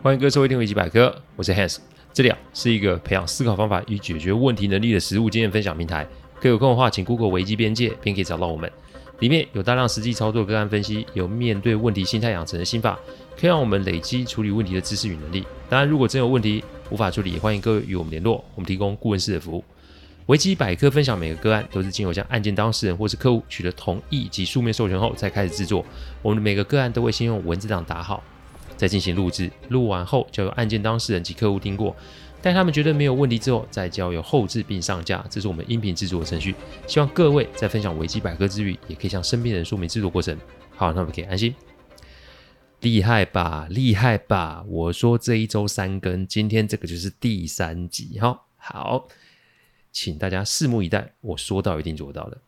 欢迎各位收听维基百科，我是 Hans，这里啊是一个培养思考方法与解决问题能力的实务经验分享平台。各位有空的话，请 Google 维基边界，便可以找到我们。里面有大量实际操作个案分析，有面对问题心态养成的心法，可以让我们累积处理问题的知识与能力。当然，如果真有问题无法处理，也欢迎各位与我们联络，我们提供顾问式的服务。维基百科分享每个个案都是经由向案件当事人或是客户取得同意及书面授权后才开始制作。我们的每个个案都会先用文字档打好，再进行录制。录完后交由案件当事人及客户听过，待他们觉得没有问题之后，再交由后置并上架。这是我们音频制作的程序。希望各位在分享维基百科之余，也可以向身边人说明制作过程。好，那我们可以安心。厉害吧，厉害吧！我说这一周三更，今天这个就是第三集。哈，好。请大家拭目以待，我说到一定做到的。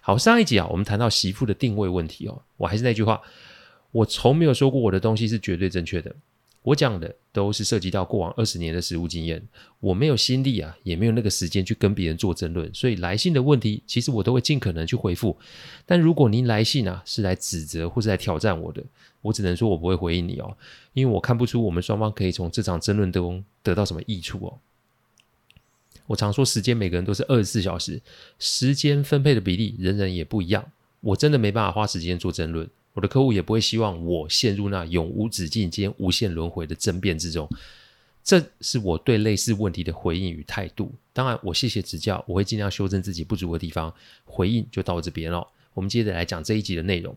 好，上一集啊，我们谈到媳妇的定位问题哦。我还是那句话，我从没有说过我的东西是绝对正确的。我讲的都是涉及到过往二十年的实务经验，我没有心力啊，也没有那个时间去跟别人做争论。所以来信的问题，其实我都会尽可能去回复。但如果您来信啊，是来指责或是来挑战我的，我只能说我不会回应你哦，因为我看不出我们双方可以从这场争论中得到什么益处哦。我常说，时间每个人都是二十四小时，时间分配的比例人人也不一样。我真的没办法花时间做争论，我的客户也不会希望我陷入那永无止境间无限轮回的争辩之中。这是我对类似问题的回应与态度。当然，我谢谢指教，我会尽量修正自己不足的地方。回应就到这边了。我们接着来讲这一集的内容。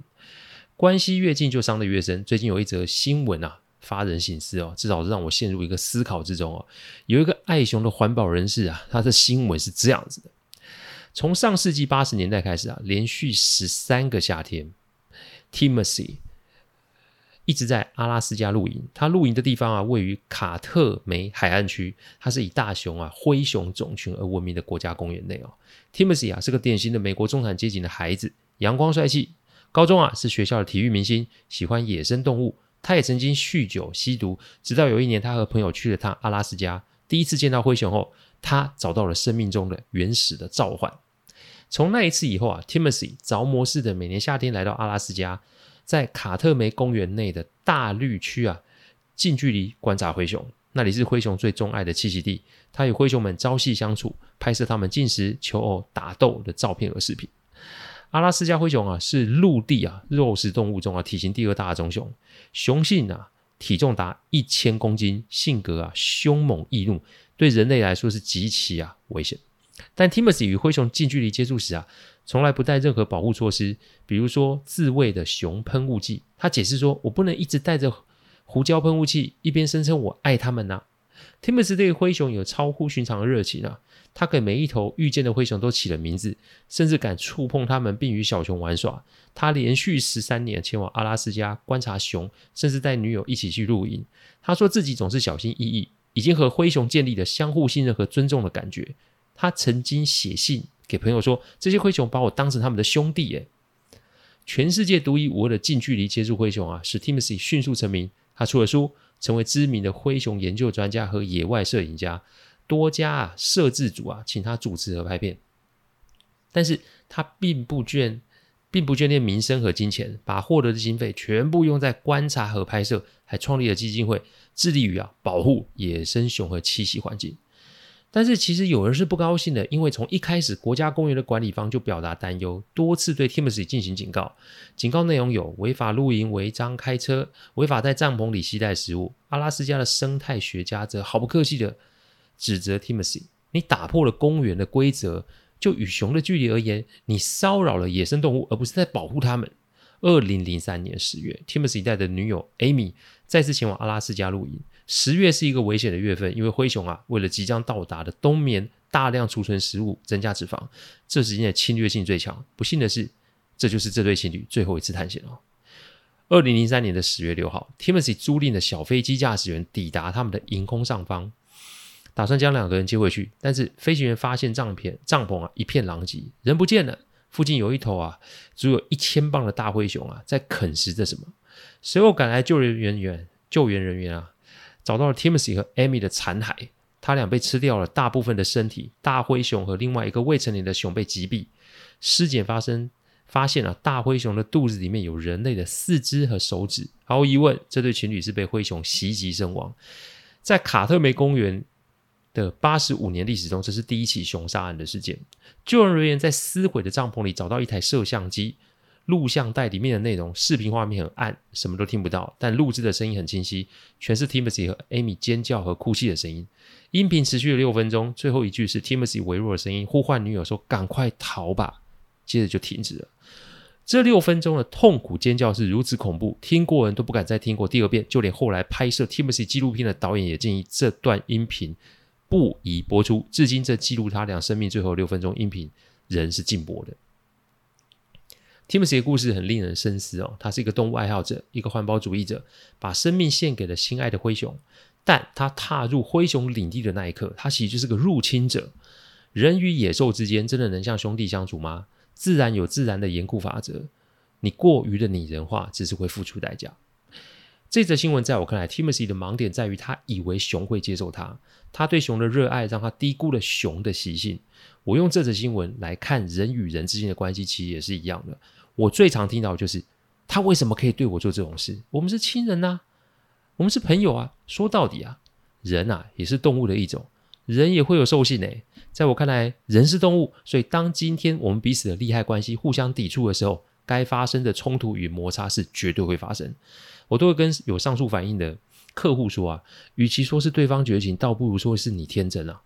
关系越近就伤得越深。最近有一则新闻啊。发人省思哦，至少是让我陷入一个思考之中哦。有一个爱熊的环保人士啊，他的新闻是这样子的：从上世纪八十年代开始啊，连续十三个夏天，Timothy 一直在阿拉斯加露营。他露营的地方啊，位于卡特梅海岸区，它是以大熊啊灰熊种群而闻名的国家公园内哦。Timothy 啊是个典型的美国中产阶级的孩子，阳光帅气，高中啊是学校的体育明星，喜欢野生动物。他也曾经酗酒吸毒，直到有一年，他和朋友去了趟阿拉斯加，第一次见到灰熊后，他找到了生命中的原始的召唤。从那一次以后啊，Timothy 着魔似的每年夏天来到阿拉斯加，在卡特梅公园内的大绿区啊，近距离观察灰熊，那里是灰熊最钟爱的栖息地。他与灰熊们朝夕相处，拍摄他们进食、求偶、打斗的照片和视频。阿拉斯加灰熊啊，是陆地啊肉食动物中啊体型第二大的棕熊，雄性啊体重达一千公斤，性格啊凶猛易怒，对人类来说是极其啊危险。但 Timothy 与灰熊近距离接触时啊，从来不带任何保护措施，比如说自卫的熊喷雾剂。他解释说：“我不能一直带着胡椒喷雾器，一边声称我爱他们呐、啊。” Timothy 对灰熊有超乎寻常的热情啊。他给每一头遇见的灰熊都起了名字，甚至敢触碰它们，并与小熊玩耍。他连续十三年前往阿拉斯加观察熊，甚至带女友一起去露营。他说自己总是小心翼翼，已经和灰熊建立了相互信任和尊重的感觉。他曾经写信给朋友说：“这些灰熊把我当成他们的兄弟。”诶，全世界独一无二的近距离接触灰熊啊，使 Timothy 迅速成名。他出了书，成为知名的灰熊研究专家和野外摄影家。多家啊摄制组啊，请他主持和拍片，但是他并不眷，并不眷恋名声和金钱，把获得的经费全部用在观察和拍摄，还创立了基金会，致力于啊保护野生熊和栖息环境。但是其实有人是不高兴的，因为从一开始国家公园的管理方就表达担忧，多次对 Timothy 进行警告，警告内容有违法露营、违章开车、违法在帐篷里携带食物。阿拉斯加的生态学家则毫不客气的。指责 Timothy，你打破了公园的规则。就与熊的距离而言，你骚扰了野生动物，而不是在保护它们。二零零三年十月，Timothy 带着女友 Amy 再次前往阿拉斯加露营。十月是一个危险的月份，因为灰熊啊，为了即将到达的冬眠，大量储存食物，增加脂肪。这时间的侵略性最强。不幸的是，这就是这对情侣最后一次探险了。二零零三年的十月六号，Timothy 租赁的小飞机驾驶员抵达他们的营空上方。打算将两个人接回去，但是飞行员发现帐篷帐篷啊一片狼藉，人不见了。附近有一头啊足有一千磅的大灰熊啊在啃食着什么。随后赶来救援人员救援人员啊找到了 Timothy 和 Amy 的残骸，他俩被吃掉了大部分的身体。大灰熊和另外一个未成年的熊被击毙。尸检发生发现啊，大灰熊的肚子里面有人类的四肢和手指。毫无疑问，这对情侣是被灰熊袭击身亡。在卡特梅公园的八十五年历史中，这是第一起熊杀案的事件。救援人员在撕毁的帐篷里找到一台摄像机，录像带里面的内容，视频画面很暗，什么都听不到，但录制的声音很清晰，全是 Timothy 和 Amy 尖叫和哭泣的声音。音频持续了六分钟，最后一句是 Timothy 微弱的声音呼唤女友说：“赶快逃吧！”接着就停止了。这六分钟的痛苦尖叫是如此恐怖，听过人都不敢再听过第二遍。就连后来拍摄 Timothy 纪录片的导演也建议这段音频不宜播出。至今，这记录他俩生命最后六分钟音频仍是禁播的。Timothy 的故事很令人深思哦，他是一个动物爱好者，一个环保主义者，把生命献给了心爱的灰熊。但他踏入灰熊领地的那一刻，他其实就是个入侵者。人与野兽之间真的能像兄弟相处吗？自然有自然的严酷法则，你过于的拟人化，只是会付出代价。这则新闻在我看来，Timothy 的盲点在于他以为熊会接受他，他对熊的热爱让他低估了熊的习性。我用这则新闻来看人与人之间的关系，其实也是一样的。我最常听到的就是他为什么可以对我做这种事？我们是亲人呐，我们是朋友啊。说到底啊，人啊也是动物的一种。人也会有兽性诶，在我看来，人是动物，所以当今天我们彼此的利害关系互相抵触的时候，该发生的冲突与摩擦是绝对会发生。我都会跟有上述反应的客户说啊，与其说是对方绝情，倒不如说是你天真啊。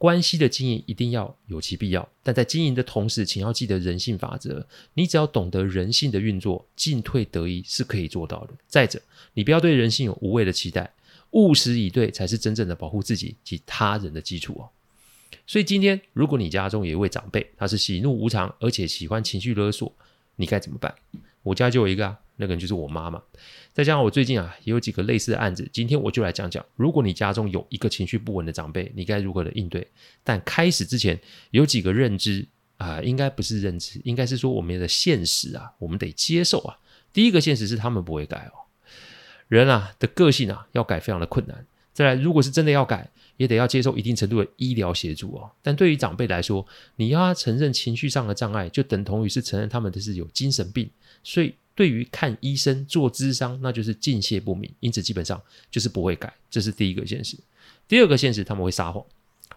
关系的经营一定要有其必要，但在经营的同时，请要记得人性法则。你只要懂得人性的运作，进退得宜是可以做到的。再者，你不要对人性有无谓的期待。务实以对，才是真正的保护自己及他人的基础哦。所以今天，如果你家中有一位长辈，他是喜怒无常，而且喜欢情绪勒索，你该怎么办？我家就有一个啊，那个人就是我妈妈。再加上我最近啊，也有几个类似的案子，今天我就来讲讲，如果你家中有一个情绪不稳的长辈，你该如何的应对？但开始之前，有几个认知啊、应该不是认知，应该是说我们的现实啊，我们得接受啊。第一个现实是他们不会改哦。人啊的个性啊要改非常的困难。再来，如果是真的要改，也得要接受一定程度的医疗协助哦。但对于长辈来说，你要他承认情绪上的障碍，就等同于是承认他们的是有精神病。所以，对于看医生做咨商，那就是敬谢不明。因此，基本上就是不会改。这是第一个现实。第二个现实，他们会撒谎。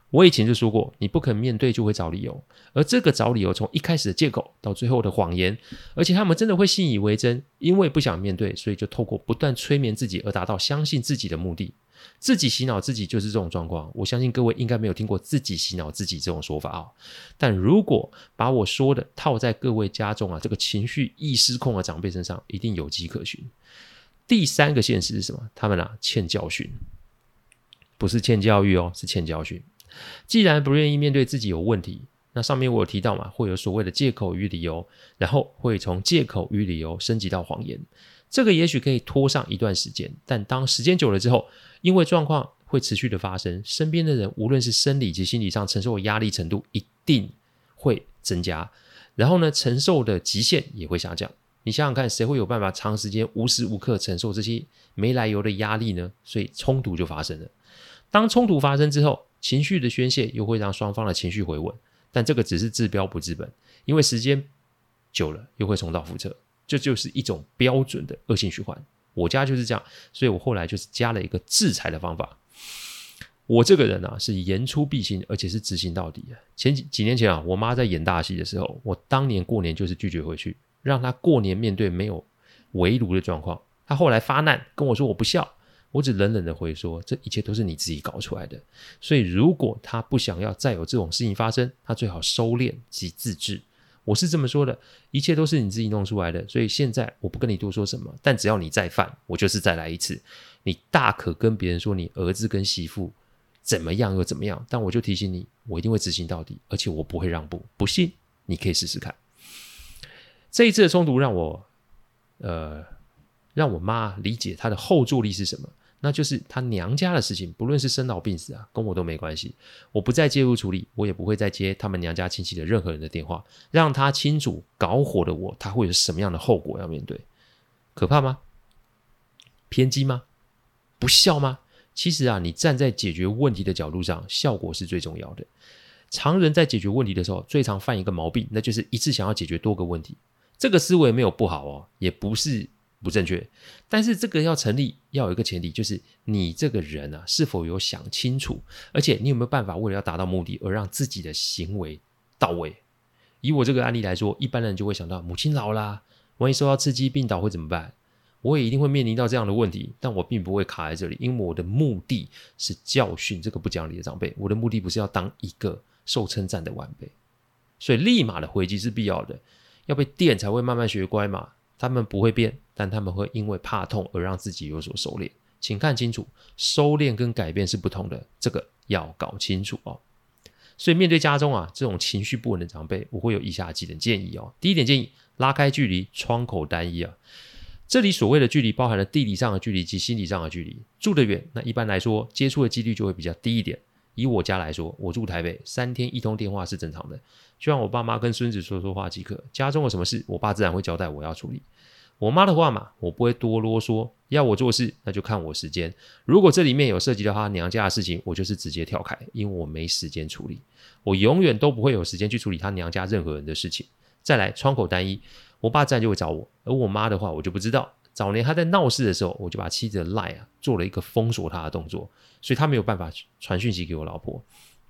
我以前就说过，你不肯面对就会找理由，而这个找理由从一开始的借口到最后的谎言，而且他们真的会信以为真，因为不想面对，所以就透过不断催眠自己而达到相信自己的目的。自己洗脑自己就是这种状况。我相信各位应该没有听过自己洗脑自己这种说法啊。但如果把我说的套在各位家中啊，这个情绪易失控的长辈身上，一定有迹可循。第三个现实是什么？他们啊欠教训，不是欠教育哦，是欠教训。既然不愿意面对自己有问题，那上面我有提到嘛，会有所谓的借口与理由，然后会从借口与理由升级到谎言。这个也许可以拖上一段时间，但当时间久了之后，因为状况会持续的发生，身边的人无论是生理及心理上承受的压力程度一定会增加，然后呢，承受的极限也会下降。你想想看，谁会有办法长时间无时无刻承受这些没来由的压力呢？所以冲突就发生了。当冲突发生之后，情绪的宣泄又会让双方的情绪回稳，但这个只是治标不治本，因为时间久了又会重蹈覆辙，这就是一种标准的恶性循环。我家就是这样，所以我后来就是加了一个制裁的方法。我这个人啊是言出必行，而且是执行到底。前几几年前啊，我妈在演大戏的时候，我当年过年就是拒绝回去，让她过年面对没有围炉的状况。她后来发难跟我说我不孝。我只冷冷的回说：“这一切都是你自己搞出来的。所以，如果她不想要再有这种事情发生，她最好收敛及自制。我是这么说的，一切都是你自己弄出来的。所以现在我不跟你多说什么，但只要你再犯，我就是再来一次。你大可跟别人说你儿子跟媳妇怎么样又怎么样，但我就提醒你，我一定会执行到底，而且我不会让步。不信你可以试试看。这一次的冲突让我，呃，让我妈理解她的后坐力是什么。”那就是他娘家的事情，不论是生老病死啊，跟我都没关系。我不再介入处理，我也不会再接他们娘家亲戚的任何人的电话，让他清楚搞火的我，他会有什么样的后果要面对？可怕吗？偏激吗？不孝吗？其实啊，你站在解决问题的角度上，效果是最重要的。常人在解决问题的时候，最常犯一个毛病，那就是一次想要解决多个问题。这个思维没有不好哦，也不是不正确。但是这个要成立，要有一个前提，就是你这个人啊，是否有想清楚，而且你有没有办法为了要达到目的而让自己的行为到位。以我这个案例来说，一般人就会想到母亲老啦，万一受到刺激病倒会怎么办？我也一定会面临到这样的问题，但我并不会卡在这里，因为我的目的是教训这个不讲理的长辈。我的目的不是要当一个受称赞的晚辈，所以立马的回击是必要的。要被电才会慢慢学乖嘛？他们不会变，但他们会因为怕痛而让自己有所收敛。请看清楚，收敛跟改变是不同的，这个要搞清楚哦。所以面对家中啊这种情绪不稳的长辈，我会有以下几点建议哦。第一点建议，拉开距离，窗口单一啊。这里所谓的距离，包含了地理上的距离及心理上的距离。住得远，那一般来说接触的几率就会比较低一点。以我家来说，我住台北，三天一通电话是正常的，就让我爸妈跟孙子说说话即可。家中有什么事，我爸自然会交代我要处理。我妈的话嘛，我不会多啰嗦，要我做事那就看我时间。如果这里面有涉及到她娘家的事情，我就是直接跳开，因为我没时间处理。我永远都不会有时间去处理她娘家任何人的事情。再来，窗口单一。我爸自然就会找我，而我妈的话，我就不知道。早年他在闹事的时候，我就把妻子的赖啊做了一个封锁他的动作，所以他没有办法传讯息给我老婆。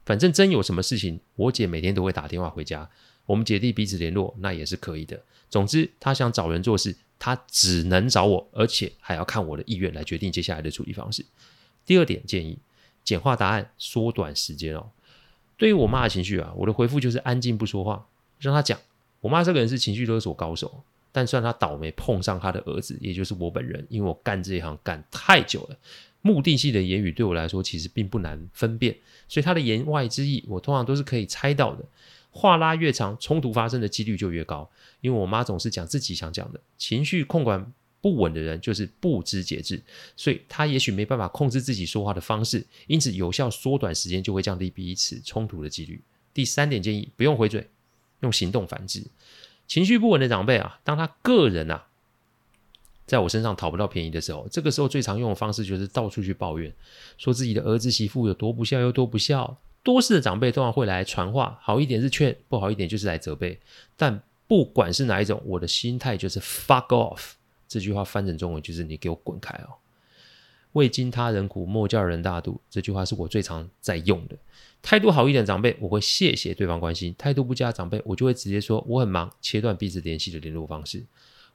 反正真有什么事情，我姐每天都会打电话回家，我们姐弟彼此联络，那也是可以的。总之，他想找人做事，他只能找我，而且还要看我的意愿来决定接下来的处理方式。第二点建议，简化答案，缩短时间哦。对于我妈的情绪啊，我的回复就是安静不说话，让她讲。我妈这个人是情绪勒索高手，但算他倒霉碰上他的儿子，也就是我本人，因为我干这一行干太久了，目的性的言语对我来说其实并不难分辨，所以他的言外之意我通常都是可以猜到的。话拉越长，冲突发生的几率就越高，因为我妈总是讲自己想讲的，情绪控管不稳的人就是不知节制，所以她也许没办法控制自己说话的方式，因此有效缩短时间就会降低彼此冲突的几率。第三点建议，不用回嘴。用行动反制，情绪不稳的长辈啊，当他个人啊，在我身上讨不到便宜的时候，这个时候最常用的方式就是到处去抱怨，说自己的儿子媳妇有多不孝，有多不孝。多事的长辈通常会来传话，好一点是劝，不好一点就是来责备。但不管是哪一种，我的心态就是 fuck off。这句话翻成中文就是你给我滚开哦。未经他人苦，莫教人大度。这句话是我最常在用的。态度好一点的长辈，我会谢谢对方关心；态度不佳的长辈，我就会直接说我很忙，切断彼此联系的联络方式。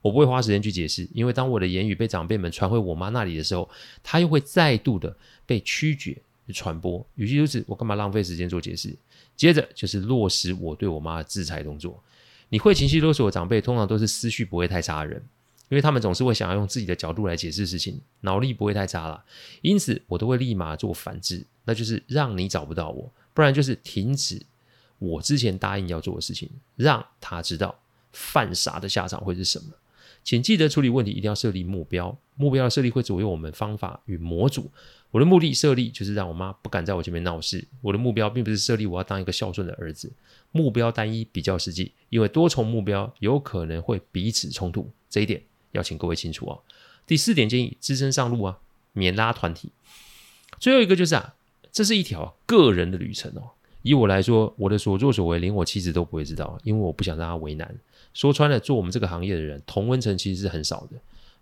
我不会花时间去解释，因为当我的言语被长辈们传回我妈那里的时候，他又会再度的被曲解传播。与其如此，我干嘛浪费时间做解释？接着就是落实我对我妈的制裁动作。你会情绪勒索的长辈，通常都是思绪不会太差的人。因为他们总是会想要用自己的角度来解释事情，脑力不会太差了，因此我都会立马做反制，那就是让你找不到我，不然就是停止我之前答应要做的事情，让他知道犯傻的下场会是什么。请记得处理问题一定要设立目标，目标的设立会左右我们方法与模组。我的目的设立就是让我妈不敢在我前面闹事，我的目标并不是设立我要当一个孝顺的儿子，目标单一比较实际，因为多重目标有可能会彼此冲突，这一点。要请各位清楚哦。第四点建议：只身上路啊，免拉团体。最后一个就是啊，这是一条个人的旅程哦。以我来说，我的所作所为连我妻子都不会知道，因为我不想让她为难。说穿了，做我们这个行业的人，同温层其实是很少的。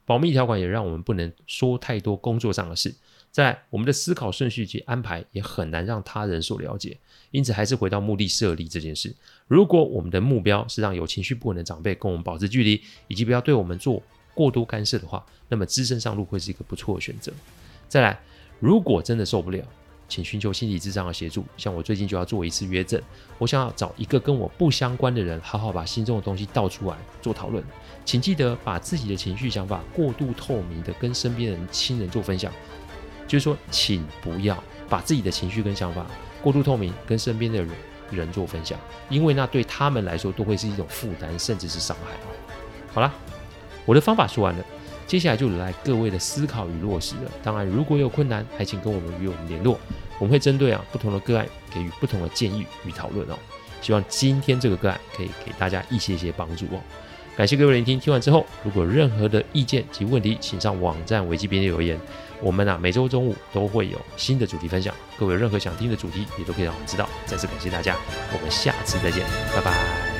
保密条款也让我们不能说太多工作上的事。在，我们的思考顺序及安排也很难让他人所了解。因此，还是回到目的设立这件事。如果我们的目标是让有情绪不稳的长辈跟我们保持距离，以及不要对我们做过多干涉的话，那么只身上路会是一个不错的选择。再来，如果真的受不了，请寻求心理咨商的协助。像我最近就要做一次约诊，我想要找一个跟我不相关的人，好好把心中的东西倒出来做讨论。请记得把自己的情绪想法过度透明的跟身边人亲人做分享，就是说，请不要把自己的情绪跟想法过度透明跟身边的人人做分享，因为那对他们来说都会是一种负担，甚至是伤害。好了。我的方法说完了，接下来就来各位的思考与落实了。当然，如果有困难，还请跟我们与我们联络，我们会针对啊不同的个案给予不同的建议与讨论哦。希望今天这个个案可以给大家一些些帮助哦。感谢各位聆听，听完之后如果任何的意见及问题，请上网站维基编辑留言。我们啊每周中午都会有新的主题分享，各位有任何想听的主题也都可以让我们知道。再次感谢大家，我们下次再见，拜拜。